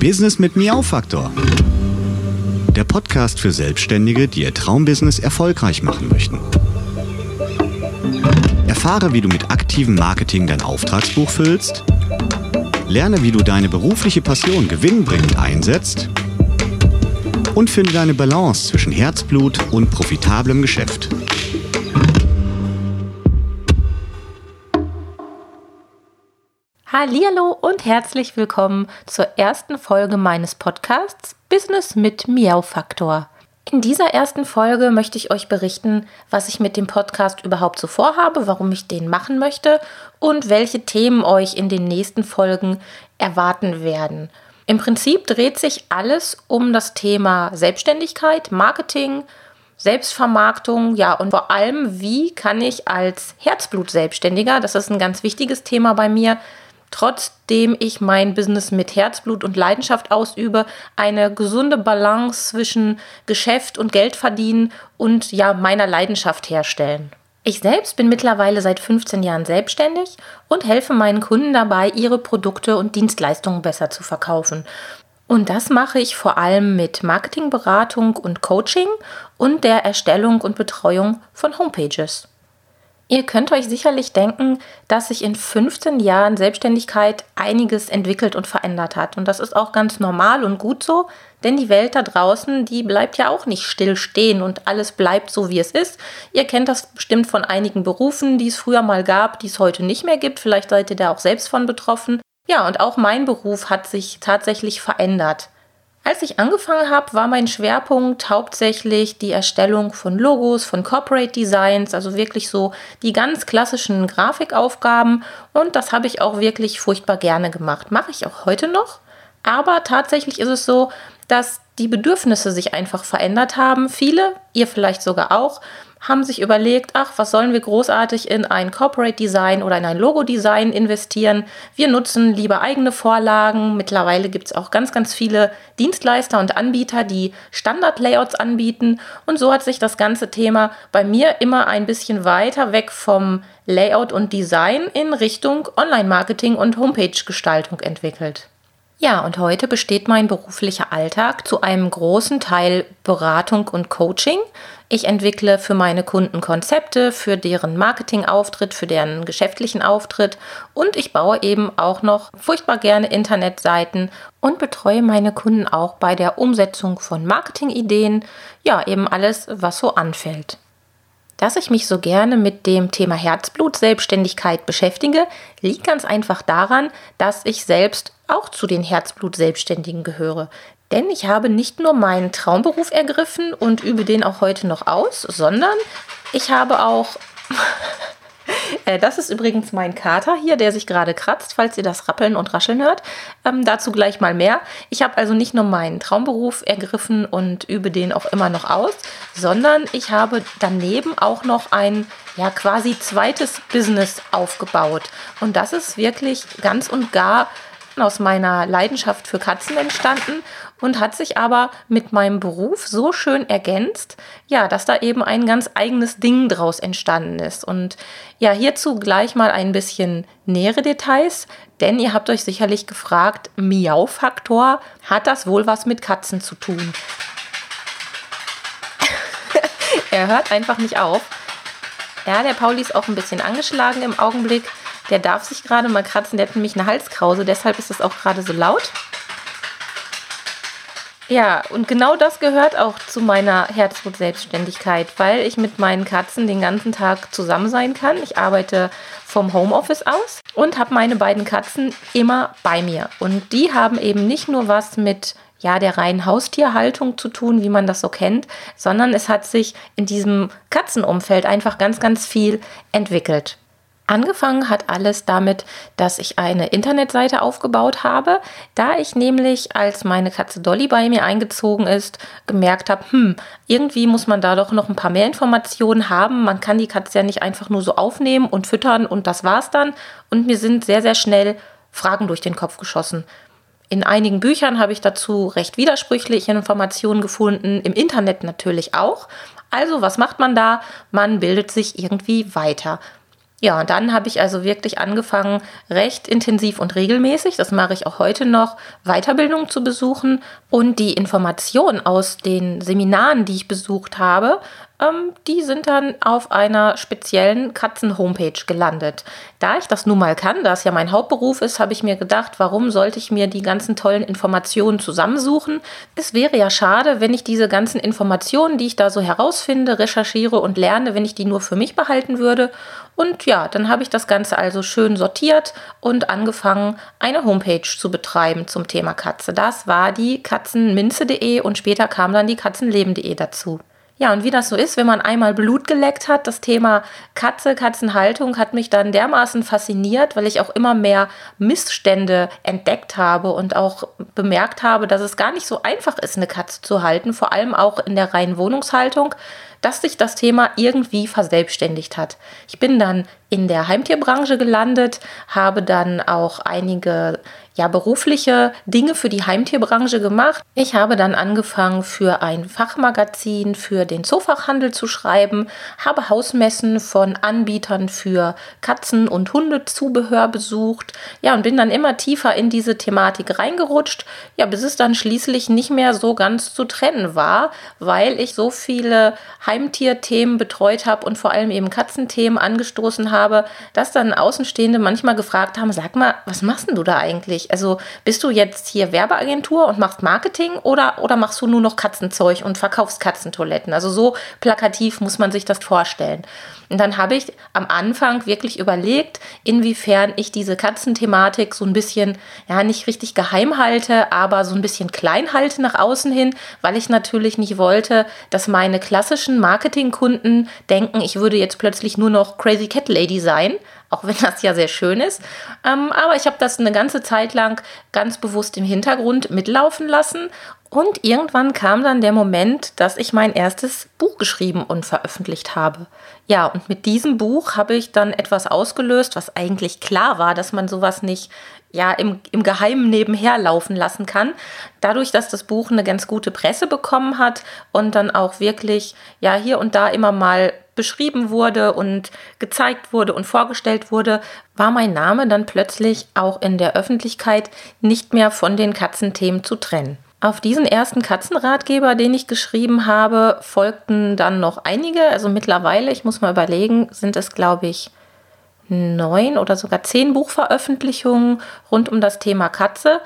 Business mit Miau-Faktor. Der Podcast für Selbstständige, die ihr Traumbusiness erfolgreich machen möchten. Erfahre, wie du mit aktivem Marketing dein Auftragsbuch füllst. Lerne, wie du deine berufliche Passion gewinnbringend einsetzt. Und finde deine Balance zwischen Herzblut und profitablem Geschäft. Hallo und herzlich willkommen zur ersten Folge meines Podcasts Business mit Miau Faktor. In dieser ersten Folge möchte ich euch berichten, was ich mit dem Podcast überhaupt so vorhabe, warum ich den machen möchte und welche Themen euch in den nächsten Folgen erwarten werden. Im Prinzip dreht sich alles um das Thema Selbstständigkeit, Marketing, Selbstvermarktung, ja, und vor allem, wie kann ich als Herzblut-Selbstständiger, das ist ein ganz wichtiges Thema bei mir, trotzdem ich mein Business mit Herzblut und Leidenschaft ausübe, eine gesunde Balance zwischen Geschäft und Geld verdienen und ja meiner Leidenschaft herstellen. Ich selbst bin mittlerweile seit 15 Jahren selbstständig und helfe meinen Kunden dabei, ihre Produkte und Dienstleistungen besser zu verkaufen. Und das mache ich vor allem mit Marketingberatung und Coaching und der Erstellung und Betreuung von Homepages. Ihr könnt euch sicherlich denken, dass sich in 15 Jahren Selbstständigkeit einiges entwickelt und verändert hat. Und das ist auch ganz normal und gut so, denn die Welt da draußen, die bleibt ja auch nicht still stehen und alles bleibt so, wie es ist. Ihr kennt das bestimmt von einigen Berufen, die es früher mal gab, die es heute nicht mehr gibt. Vielleicht seid ihr da auch selbst von betroffen. Ja, und auch mein Beruf hat sich tatsächlich verändert. Als ich angefangen habe, war mein Schwerpunkt hauptsächlich die Erstellung von Logos, von Corporate Designs, also wirklich so die ganz klassischen Grafikaufgaben. Und das habe ich auch wirklich furchtbar gerne gemacht. Mache ich auch heute noch. Aber tatsächlich ist es so, dass die Bedürfnisse sich einfach verändert haben. Viele, ihr vielleicht sogar auch, haben sich überlegt, ach, was sollen wir großartig in ein Corporate Design oder in ein Logo Design investieren? Wir nutzen lieber eigene Vorlagen. Mittlerweile gibt es auch ganz, ganz viele Dienstleister und Anbieter, die Standard-Layouts anbieten. Und so hat sich das ganze Thema bei mir immer ein bisschen weiter weg vom Layout und Design in Richtung Online-Marketing und Homepage-Gestaltung entwickelt. Ja, und heute besteht mein beruflicher Alltag zu einem großen Teil Beratung und Coaching. Ich entwickle für meine Kunden Konzepte, für deren Marketingauftritt, für deren geschäftlichen Auftritt und ich baue eben auch noch furchtbar gerne Internetseiten und betreue meine Kunden auch bei der Umsetzung von Marketingideen, ja, eben alles, was so anfällt. Dass ich mich so gerne mit dem Thema Herzblut-Selbstständigkeit beschäftige, liegt ganz einfach daran, dass ich selbst auch zu den Herzblut-Selbstständigen gehöre. Denn ich habe nicht nur meinen Traumberuf ergriffen und übe den auch heute noch aus, sondern ich habe auch Äh, das ist übrigens mein Kater hier, der sich gerade kratzt, falls ihr das Rappeln und Rascheln hört. Ähm, dazu gleich mal mehr. Ich habe also nicht nur meinen Traumberuf ergriffen und übe den auch immer noch aus, sondern ich habe daneben auch noch ein ja quasi zweites Business aufgebaut. Und das ist wirklich ganz und gar aus meiner Leidenschaft für Katzen entstanden und hat sich aber mit meinem Beruf so schön ergänzt, ja, dass da eben ein ganz eigenes Ding draus entstanden ist. Und ja, hierzu gleich mal ein bisschen nähere Details, denn ihr habt euch sicherlich gefragt, Miau-Faktor, hat das wohl was mit Katzen zu tun? er hört einfach nicht auf. Ja, der Pauli ist auch ein bisschen angeschlagen im Augenblick. Der darf sich gerade mal kratzen, der hat nämlich eine Halskrause, deshalb ist es auch gerade so laut. Ja, und genau das gehört auch zu meiner Herzblut-Selbstständigkeit, weil ich mit meinen Katzen den ganzen Tag zusammen sein kann. Ich arbeite vom Homeoffice aus und habe meine beiden Katzen immer bei mir. Und die haben eben nicht nur was mit ja, der reinen Haustierhaltung zu tun, wie man das so kennt, sondern es hat sich in diesem Katzenumfeld einfach ganz, ganz viel entwickelt. Angefangen hat alles damit, dass ich eine Internetseite aufgebaut habe, da ich nämlich, als meine Katze Dolly bei mir eingezogen ist, gemerkt habe, hm, irgendwie muss man da doch noch ein paar mehr Informationen haben. Man kann die Katze ja nicht einfach nur so aufnehmen und füttern und das war's dann. Und mir sind sehr, sehr schnell Fragen durch den Kopf geschossen. In einigen Büchern habe ich dazu recht widersprüchliche Informationen gefunden, im Internet natürlich auch. Also was macht man da? Man bildet sich irgendwie weiter. Ja, und dann habe ich also wirklich angefangen, recht intensiv und regelmäßig, das mache ich auch heute noch, Weiterbildung zu besuchen und die Informationen aus den Seminaren, die ich besucht habe, ähm, die sind dann auf einer speziellen Katzen-Homepage gelandet. Da ich das nun mal kann, da es ja mein Hauptberuf ist, habe ich mir gedacht, warum sollte ich mir die ganzen tollen Informationen zusammensuchen? Es wäre ja schade, wenn ich diese ganzen Informationen, die ich da so herausfinde, recherchiere und lerne, wenn ich die nur für mich behalten würde. Und ja, dann habe ich das Ganze also schön sortiert und angefangen, eine Homepage zu betreiben zum Thema Katze. Das war die katzenminze.de und später kam dann die katzenleben.de dazu. Ja, und wie das so ist, wenn man einmal Blut geleckt hat, das Thema Katze, Katzenhaltung hat mich dann dermaßen fasziniert, weil ich auch immer mehr Missstände entdeckt habe und auch bemerkt habe, dass es gar nicht so einfach ist, eine Katze zu halten, vor allem auch in der reinen Wohnungshaltung, dass sich das Thema irgendwie verselbstständigt hat. Ich bin dann in der Heimtierbranche gelandet, habe dann auch einige ja, berufliche Dinge für die Heimtierbranche gemacht. Ich habe dann angefangen, für ein Fachmagazin für den Zoofachhandel zu schreiben, habe Hausmessen von Anbietern für Katzen- und Hundezubehör besucht. Ja, und bin dann immer tiefer in diese Thematik reingerutscht, ja, bis es dann schließlich nicht mehr so ganz zu trennen war, weil ich so viele Heimtierthemen betreut habe und vor allem eben Katzenthemen angestoßen habe, dass dann Außenstehende manchmal gefragt haben, sag mal, was machst denn du da eigentlich? Also bist du jetzt hier Werbeagentur und machst Marketing oder, oder machst du nur noch Katzenzeug und verkaufst Katzentoiletten? Also so plakativ muss man sich das vorstellen. Und dann habe ich am Anfang wirklich überlegt, inwiefern ich diese Katzenthematik so ein bisschen, ja, nicht richtig geheim halte, aber so ein bisschen klein halte nach außen hin, weil ich natürlich nicht wollte, dass meine klassischen Marketingkunden denken, ich würde jetzt plötzlich nur noch Crazy Cat Lady sein, auch wenn das ja sehr schön ist. Ähm, aber ich habe das eine ganze Zeit lang ganz bewusst im Hintergrund mitlaufen lassen und irgendwann kam dann der Moment, dass ich mein erstes Buch geschrieben und veröffentlicht habe. Ja, und mit diesem Buch habe ich dann etwas ausgelöst, was eigentlich klar war, dass man sowas nicht ja, im, im Geheimen nebenher laufen lassen kann. Dadurch, dass das Buch eine ganz gute Presse bekommen hat und dann auch wirklich ja hier und da immer mal beschrieben wurde und gezeigt wurde und vorgestellt wurde, war mein Name dann plötzlich auch in der Öffentlichkeit nicht mehr von den Katzenthemen zu trennen. Auf diesen ersten Katzenratgeber, den ich geschrieben habe, folgten dann noch einige. Also mittlerweile, ich muss mal überlegen, sind es, glaube ich, neun oder sogar zehn Buchveröffentlichungen rund um das Thema Katze.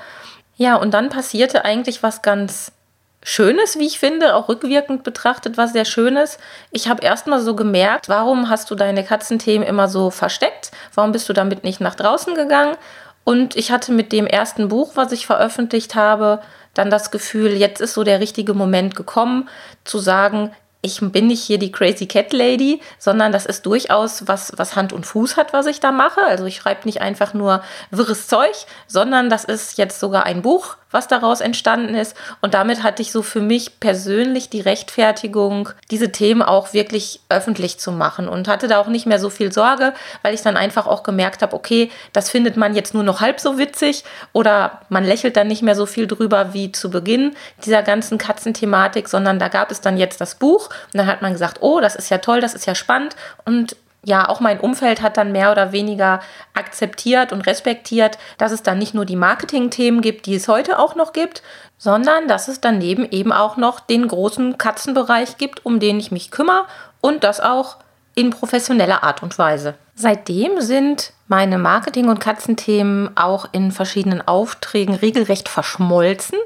Ja, und dann passierte eigentlich was ganz Schönes, wie ich finde, auch rückwirkend betrachtet, was sehr Schönes. Ich habe erstmal so gemerkt, warum hast du deine Katzenthemen immer so versteckt? Warum bist du damit nicht nach draußen gegangen? Und ich hatte mit dem ersten Buch, was ich veröffentlicht habe, dann das Gefühl, jetzt ist so der richtige Moment gekommen, zu sagen, ich bin nicht hier die Crazy Cat Lady, sondern das ist durchaus was, was Hand und Fuß hat, was ich da mache. Also ich schreibe nicht einfach nur wirres Zeug, sondern das ist jetzt sogar ein Buch, was daraus entstanden ist. Und damit hatte ich so für mich persönlich die Rechtfertigung, diese Themen auch wirklich öffentlich zu machen und hatte da auch nicht mehr so viel Sorge, weil ich dann einfach auch gemerkt habe, okay, das findet man jetzt nur noch halb so witzig oder man lächelt dann nicht mehr so viel drüber wie zu Beginn dieser ganzen Katzenthematik, sondern da gab es dann jetzt das Buch und dann hat man gesagt, oh, das ist ja toll, das ist ja spannend. Und ja, auch mein Umfeld hat dann mehr oder weniger akzeptiert und respektiert, dass es dann nicht nur die Marketing-Themen gibt, die es heute auch noch gibt, sondern dass es daneben eben auch noch den großen Katzenbereich gibt, um den ich mich kümmere und das auch in professioneller Art und Weise. Seitdem sind meine Marketing- und Katzenthemen auch in verschiedenen Aufträgen regelrecht verschmolzen.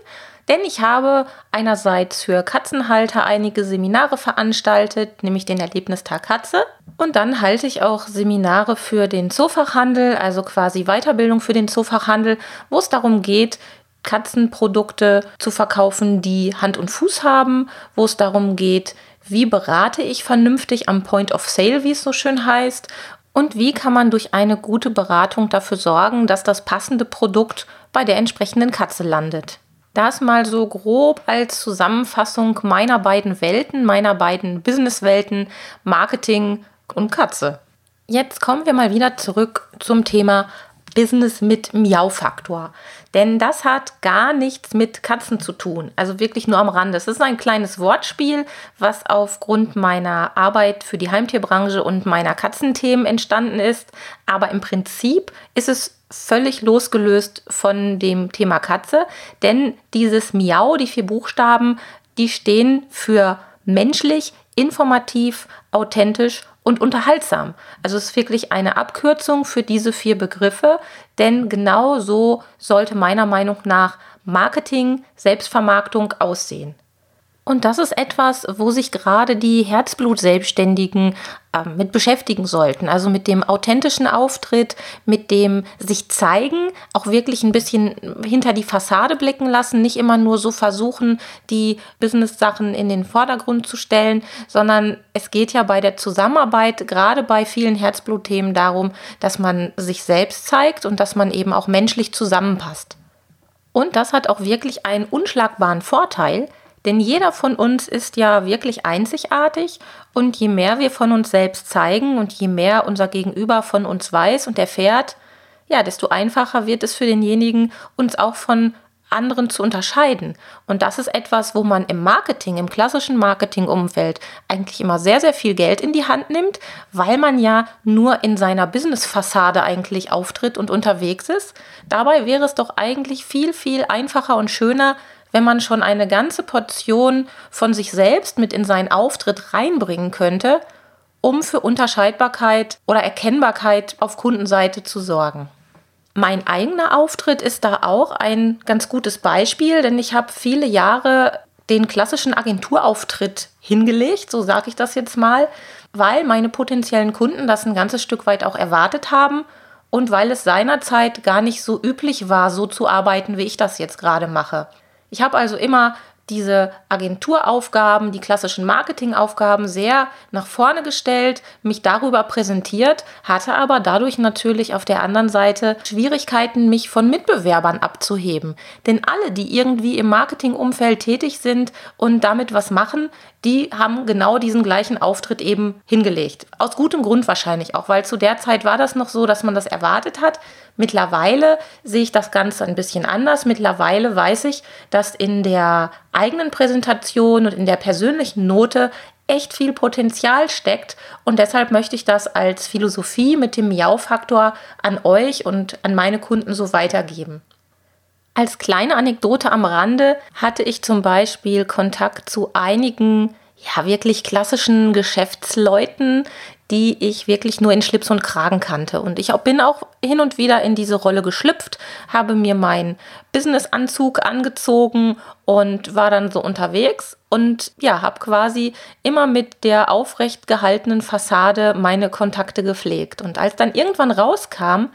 Denn ich habe einerseits für Katzenhalter einige Seminare veranstaltet, nämlich den Erlebnistag Katze. Und dann halte ich auch Seminare für den Zoofachhandel, also quasi Weiterbildung für den Zoofachhandel, wo es darum geht, Katzenprodukte zu verkaufen, die Hand und Fuß haben, wo es darum geht, wie berate ich vernünftig am Point of Sale, wie es so schön heißt, und wie kann man durch eine gute Beratung dafür sorgen, dass das passende Produkt bei der entsprechenden Katze landet. Das mal so grob als Zusammenfassung meiner beiden Welten, meiner beiden Businesswelten, Marketing und Katze. Jetzt kommen wir mal wieder zurück zum Thema Business mit Miau-Faktor. Denn das hat gar nichts mit Katzen zu tun. Also wirklich nur am Rande. Es ist ein kleines Wortspiel, was aufgrund meiner Arbeit für die Heimtierbranche und meiner Katzenthemen entstanden ist. Aber im Prinzip ist es völlig losgelöst von dem Thema Katze. Denn dieses Miau, die vier Buchstaben, die stehen für menschlich, informativ, authentisch und unterhaltsam. Also es ist wirklich eine Abkürzung für diese vier Begriffe, denn genau so sollte meiner Meinung nach Marketing, Selbstvermarktung aussehen. Und das ist etwas, wo sich gerade die Herzblut-Selbstständigen mit beschäftigen sollten. Also mit dem authentischen Auftritt, mit dem sich zeigen, auch wirklich ein bisschen hinter die Fassade blicken lassen, nicht immer nur so versuchen, die Business-Sachen in den Vordergrund zu stellen, sondern es geht ja bei der Zusammenarbeit, gerade bei vielen Herzblutthemen, darum, dass man sich selbst zeigt und dass man eben auch menschlich zusammenpasst. Und das hat auch wirklich einen unschlagbaren Vorteil, denn jeder von uns ist ja wirklich einzigartig und je mehr wir von uns selbst zeigen und je mehr unser Gegenüber von uns weiß und erfährt, ja, desto einfacher wird es für denjenigen, uns auch von anderen zu unterscheiden. Und das ist etwas, wo man im Marketing, im klassischen Marketingumfeld eigentlich immer sehr, sehr viel Geld in die Hand nimmt, weil man ja nur in seiner Business-Fassade eigentlich auftritt und unterwegs ist. Dabei wäre es doch eigentlich viel, viel einfacher und schöner, wenn man schon eine ganze Portion von sich selbst mit in seinen Auftritt reinbringen könnte, um für Unterscheidbarkeit oder Erkennbarkeit auf Kundenseite zu sorgen. Mein eigener Auftritt ist da auch ein ganz gutes Beispiel, denn ich habe viele Jahre den klassischen Agenturauftritt hingelegt, so sage ich das jetzt mal, weil meine potenziellen Kunden das ein ganzes Stück weit auch erwartet haben und weil es seinerzeit gar nicht so üblich war, so zu arbeiten, wie ich das jetzt gerade mache. Ich habe also immer diese Agenturaufgaben, die klassischen Marketingaufgaben sehr nach vorne gestellt, mich darüber präsentiert, hatte aber dadurch natürlich auf der anderen Seite Schwierigkeiten, mich von Mitbewerbern abzuheben. Denn alle, die irgendwie im Marketingumfeld tätig sind und damit was machen, die haben genau diesen gleichen Auftritt eben hingelegt. Aus gutem Grund wahrscheinlich auch, weil zu der Zeit war das noch so, dass man das erwartet hat. Mittlerweile sehe ich das Ganze ein bisschen anders. Mittlerweile weiß ich, dass in der eigenen Präsentation und in der persönlichen Note echt viel Potenzial steckt und deshalb möchte ich das als Philosophie mit dem Miau-Faktor an euch und an meine Kunden so weitergeben. Als kleine Anekdote am Rande hatte ich zum Beispiel Kontakt zu einigen ja wirklich klassischen Geschäftsleuten, die ich wirklich nur in Schlips und Kragen kannte. Und ich bin auch hin und wieder in diese Rolle geschlüpft, habe mir meinen Businessanzug angezogen und war dann so unterwegs und ja, habe quasi immer mit der aufrecht gehaltenen Fassade meine Kontakte gepflegt. Und als dann irgendwann rauskam,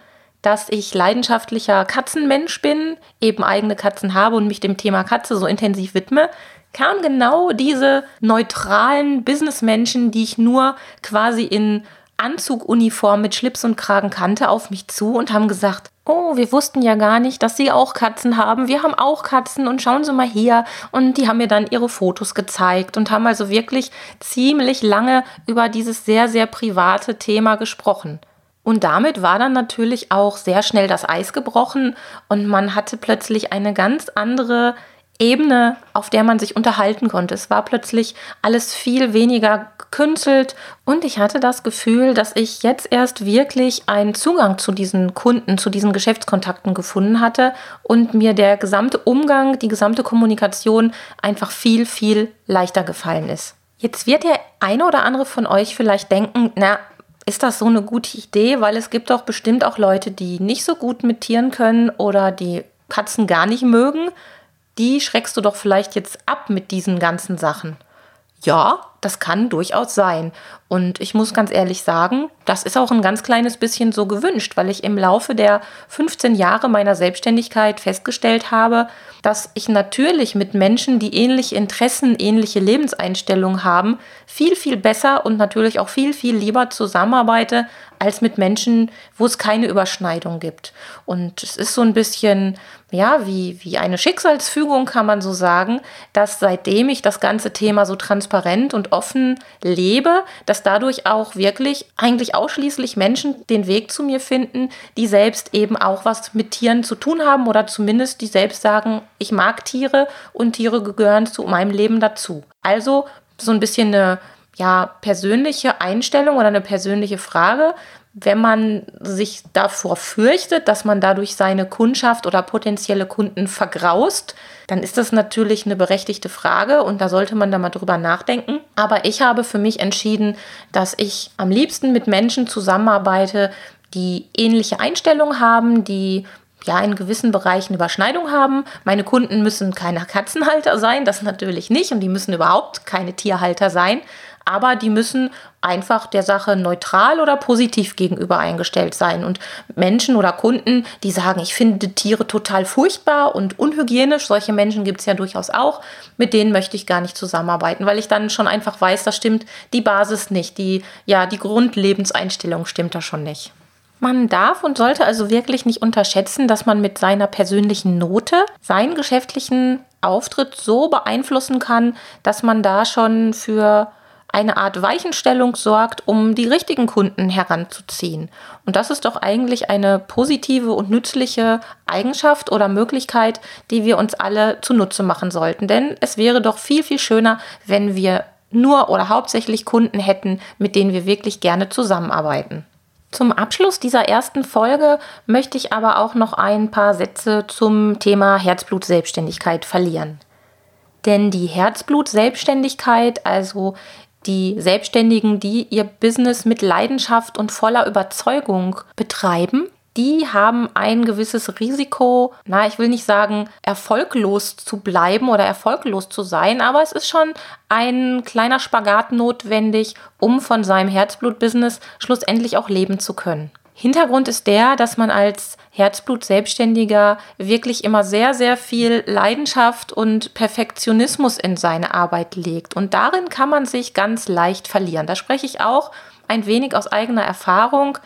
dass ich leidenschaftlicher Katzenmensch bin, eben eigene Katzen habe und mich dem Thema Katze so intensiv widme, kamen genau diese neutralen Businessmenschen, die ich nur quasi in Anzuguniform mit Schlips und Kragen kannte, auf mich zu und haben gesagt, oh, wir wussten ja gar nicht, dass Sie auch Katzen haben. Wir haben auch Katzen und schauen Sie mal hier. Und die haben mir dann ihre Fotos gezeigt und haben also wirklich ziemlich lange über dieses sehr, sehr private Thema gesprochen. Und damit war dann natürlich auch sehr schnell das Eis gebrochen und man hatte plötzlich eine ganz andere Ebene, auf der man sich unterhalten konnte. Es war plötzlich alles viel weniger gekünstelt und ich hatte das Gefühl, dass ich jetzt erst wirklich einen Zugang zu diesen Kunden, zu diesen Geschäftskontakten gefunden hatte und mir der gesamte Umgang, die gesamte Kommunikation einfach viel, viel leichter gefallen ist. Jetzt wird der eine oder andere von euch vielleicht denken, na, ist das so eine gute Idee? Weil es gibt doch bestimmt auch Leute, die nicht so gut mit Tieren können oder die Katzen gar nicht mögen die schreckst du doch vielleicht jetzt ab mit diesen ganzen Sachen. Ja, das kann durchaus sein. Und ich muss ganz ehrlich sagen, das ist auch ein ganz kleines bisschen so gewünscht, weil ich im Laufe der 15 Jahre meiner Selbstständigkeit festgestellt habe, dass ich natürlich mit Menschen, die ähnliche Interessen, ähnliche Lebenseinstellungen haben, viel, viel besser und natürlich auch viel, viel lieber zusammenarbeite, als mit Menschen, wo es keine Überschneidung gibt. Und es ist so ein bisschen, ja, wie, wie eine Schicksalsfügung, kann man so sagen, dass seitdem ich das ganze Thema so transparent und offen lebe, dass dadurch auch wirklich eigentlich ausschließlich Menschen den Weg zu mir finden, die selbst eben auch was mit Tieren zu tun haben oder zumindest die selbst sagen, ich mag Tiere und Tiere gehören zu meinem Leben dazu. Also so ein bisschen eine ja, persönliche Einstellung oder eine persönliche Frage. Wenn man sich davor fürchtet, dass man dadurch seine Kundschaft oder potenzielle Kunden vergraust, dann ist das natürlich eine berechtigte Frage und da sollte man da mal drüber nachdenken. Aber ich habe für mich entschieden, dass ich am liebsten mit Menschen zusammenarbeite, die ähnliche Einstellungen haben, die ja in gewissen Bereichen Überschneidung haben. Meine Kunden müssen keine Katzenhalter sein, das natürlich nicht und die müssen überhaupt keine Tierhalter sein aber die müssen einfach der Sache neutral oder positiv gegenüber eingestellt sein. Und Menschen oder Kunden, die sagen, ich finde Tiere total furchtbar und unhygienisch, solche Menschen gibt es ja durchaus auch, mit denen möchte ich gar nicht zusammenarbeiten, weil ich dann schon einfach weiß, da stimmt die Basis nicht, die, ja, die Grundlebenseinstellung stimmt da schon nicht. Man darf und sollte also wirklich nicht unterschätzen, dass man mit seiner persönlichen Note seinen geschäftlichen Auftritt so beeinflussen kann, dass man da schon für eine Art Weichenstellung sorgt, um die richtigen Kunden heranzuziehen. Und das ist doch eigentlich eine positive und nützliche Eigenschaft oder Möglichkeit, die wir uns alle zunutze machen sollten. Denn es wäre doch viel, viel schöner, wenn wir nur oder hauptsächlich Kunden hätten, mit denen wir wirklich gerne zusammenarbeiten. Zum Abschluss dieser ersten Folge möchte ich aber auch noch ein paar Sätze zum Thema Herzblut-Selbstständigkeit verlieren. Denn die Herzblut-Selbstständigkeit, also die Selbstständigen, die ihr Business mit Leidenschaft und voller Überzeugung betreiben, die haben ein gewisses Risiko, na, ich will nicht sagen, erfolglos zu bleiben oder erfolglos zu sein, aber es ist schon ein kleiner Spagat notwendig, um von seinem Herzblut-Business schlussendlich auch leben zu können. Hintergrund ist der, dass man als Herzblut-Selbstständiger wirklich immer sehr, sehr viel Leidenschaft und Perfektionismus in seine Arbeit legt. Und darin kann man sich ganz leicht verlieren. Da spreche ich auch ein wenig aus eigener Erfahrung.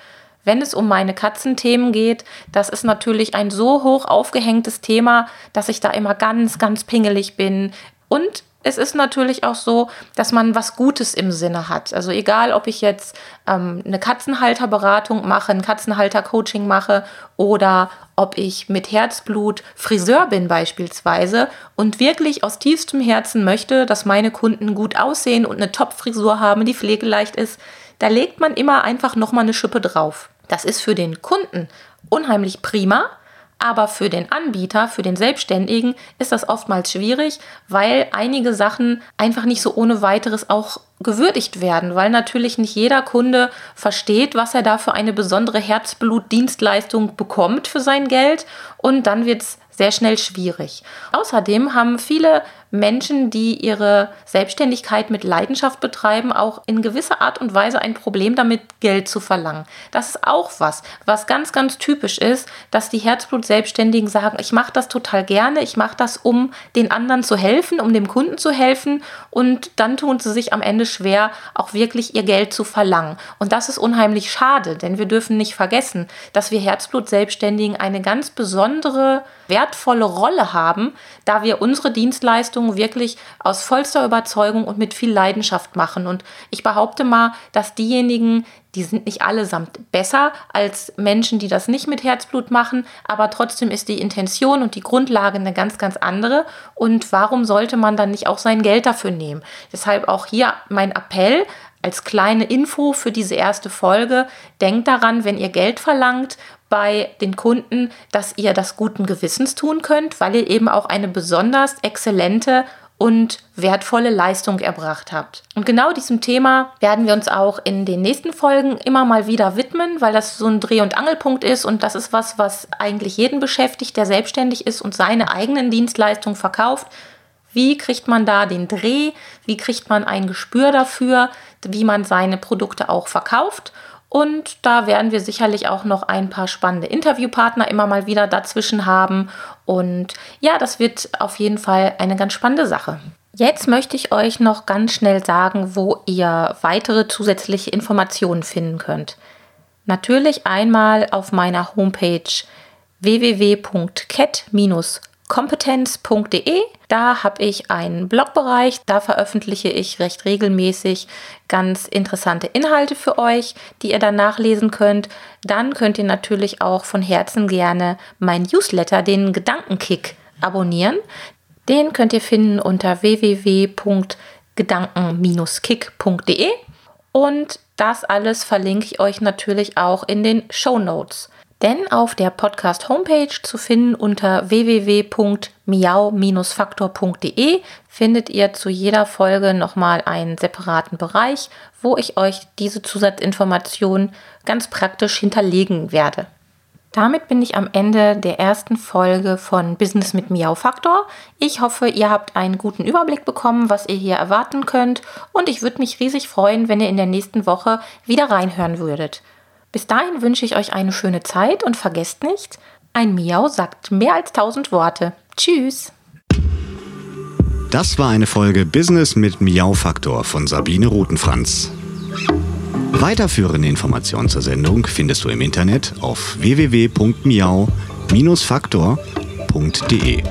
Wenn es um meine Katzenthemen geht, das ist natürlich ein so hoch aufgehängtes Thema, dass ich da immer ganz, ganz pingelig bin. Und es ist natürlich auch so, dass man was Gutes im Sinne hat. Also egal, ob ich jetzt ähm, eine Katzenhalterberatung mache, ein Katzenhalter-Coaching mache oder ob ich mit Herzblut Friseur bin beispielsweise und wirklich aus tiefstem Herzen möchte, dass meine Kunden gut aussehen und eine Top-Frisur haben, die pflegeleicht ist, da legt man immer einfach nochmal eine Schippe drauf. Das ist für den Kunden unheimlich prima, aber für den Anbieter, für den Selbstständigen ist das oftmals schwierig, weil einige Sachen einfach nicht so ohne weiteres auch gewürdigt werden, weil natürlich nicht jeder Kunde versteht, was er da für eine besondere Herzblutdienstleistung bekommt für sein Geld und dann wird es sehr schnell schwierig. Außerdem haben viele Menschen, die ihre Selbstständigkeit mit Leidenschaft betreiben, auch in gewisser Art und Weise ein Problem damit, Geld zu verlangen. Das ist auch was, was ganz, ganz typisch ist, dass die Herzblut-Selbstständigen sagen, ich mache das total gerne, ich mache das, um den anderen zu helfen, um dem Kunden zu helfen und dann tun sie sich am Ende schwer, auch wirklich ihr Geld zu verlangen. Und das ist unheimlich schade, denn wir dürfen nicht vergessen, dass wir Herzblut-Selbstständigen eine ganz besondere wertvolle Rolle haben, da wir unsere Dienstleistungen wirklich aus vollster Überzeugung und mit viel Leidenschaft machen. Und ich behaupte mal, dass diejenigen, die sind nicht allesamt besser als Menschen, die das nicht mit Herzblut machen, aber trotzdem ist die Intention und die Grundlage eine ganz, ganz andere. Und warum sollte man dann nicht auch sein Geld dafür nehmen? Deshalb auch hier mein Appell als kleine Info für diese erste Folge. Denkt daran, wenn ihr Geld verlangt bei den Kunden, dass ihr das guten Gewissens tun könnt, weil ihr eben auch eine besonders exzellente und wertvolle Leistung erbracht habt. Und genau diesem Thema werden wir uns auch in den nächsten Folgen immer mal wieder widmen, weil das so ein Dreh- und Angelpunkt ist und das ist was, was eigentlich jeden beschäftigt, der selbstständig ist und seine eigenen Dienstleistungen verkauft. Wie kriegt man da den Dreh? Wie kriegt man ein Gespür dafür, wie man seine Produkte auch verkauft? Und da werden wir sicherlich auch noch ein paar spannende Interviewpartner immer mal wieder dazwischen haben. Und ja, das wird auf jeden Fall eine ganz spannende Sache. Jetzt möchte ich euch noch ganz schnell sagen, wo ihr weitere zusätzliche Informationen finden könnt. Natürlich einmal auf meiner Homepage www.cat- kompetenz.de. Da habe ich einen Blogbereich, da veröffentliche ich recht regelmäßig ganz interessante Inhalte für euch, die ihr dann nachlesen könnt. Dann könnt ihr natürlich auch von Herzen gerne mein Newsletter, den Gedankenkick, abonnieren. Den könnt ihr finden unter www.gedanken-kick.de und das alles verlinke ich euch natürlich auch in den Show Notes. Denn auf der Podcast-Homepage zu finden unter www.miau-faktor.de findet ihr zu jeder Folge nochmal einen separaten Bereich, wo ich euch diese Zusatzinformationen ganz praktisch hinterlegen werde. Damit bin ich am Ende der ersten Folge von Business mit Miau Faktor. Ich hoffe, ihr habt einen guten Überblick bekommen, was ihr hier erwarten könnt und ich würde mich riesig freuen, wenn ihr in der nächsten Woche wieder reinhören würdet. Bis dahin wünsche ich euch eine schöne Zeit und vergesst nicht, ein Miau sagt mehr als tausend Worte. Tschüss! Das war eine Folge Business mit Miau Faktor von Sabine Rutenfranz. Weiterführende Informationen zur Sendung findest du im Internet auf www.miau-faktor.de.